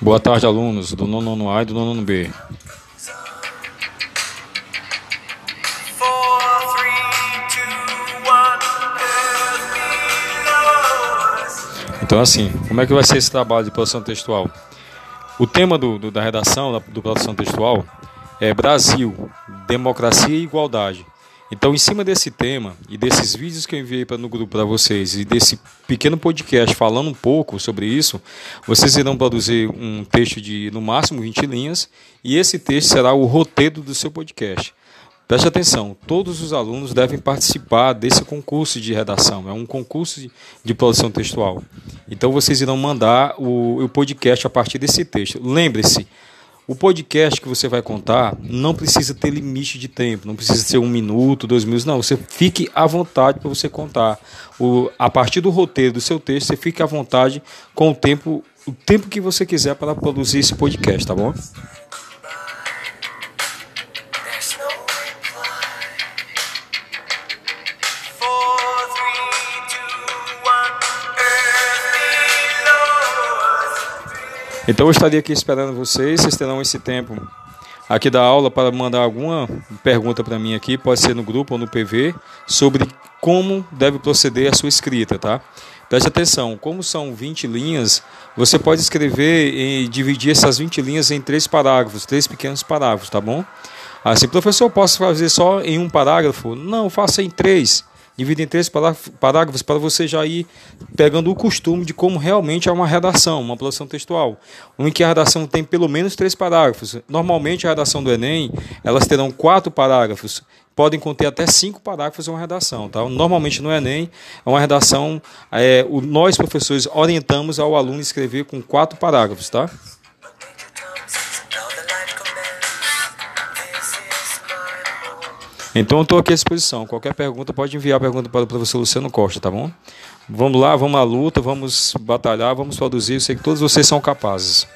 Boa tarde, alunos do nono A e do nono B. Então, assim, como é que vai ser esse trabalho de produção textual? O tema do, do- da redação, da do produção textual, é Brasil, democracia e igualdade. Então, em cima desse tema e desses vídeos que eu enviei pra, no grupo para vocês e desse pequeno podcast falando um pouco sobre isso, vocês irão produzir um texto de no máximo 20 linhas e esse texto será o roteiro do seu podcast. Preste atenção, todos os alunos devem participar desse concurso de redação. É um concurso de, produção textual. Então vocês irão mandar o, o podcast a partir desse texto. Lembre-se, o podcast que você vai contar não precisa ter limite de tempo, não precisa ser um minuto, dois minutos, não. Você fique à vontade para você contar. O, a partir do roteiro do seu texto, você fique à vontade com o tempo, o tempo que você quiser para produzir esse podcast, tá bom? Então eu estaria aqui esperando vocês, vocês terão esse tempo aqui da aula para mandar alguma pergunta para mim aqui, pode ser no grupo ou no PV, sobre como deve proceder a sua escrita, tá? Preste atenção, como são 20 linhas, você pode escrever e dividir essas 20 linhas em três parágrafos, três pequenos parágrafos, tá bom? Assim, professor, posso fazer só em um parágrafo? Não, faça em três. Divida em três parágrafos- para você já ir pegando o costume de como realmente é uma redação, uma produção textual. Em que a redação tem pelo menos três parágrafos. Normalmente a redação do Enem, elas terão quatro parágrafos. Podem conter até cinco parágrafos uma redação. Tá? Normalmente no Enem é uma redação, é, o- nós professores orientamos ao aluno escrever com quatro parágrafos. Tá? Então eu estou aqui à disposição. Qualquer pergunta pode enviar a pergunta para o professor Luciano Costa, tá bom? Vamos lá, vamos à luta, vamos batalhar, vamos produzir. Eu sei que todos vocês são capazes.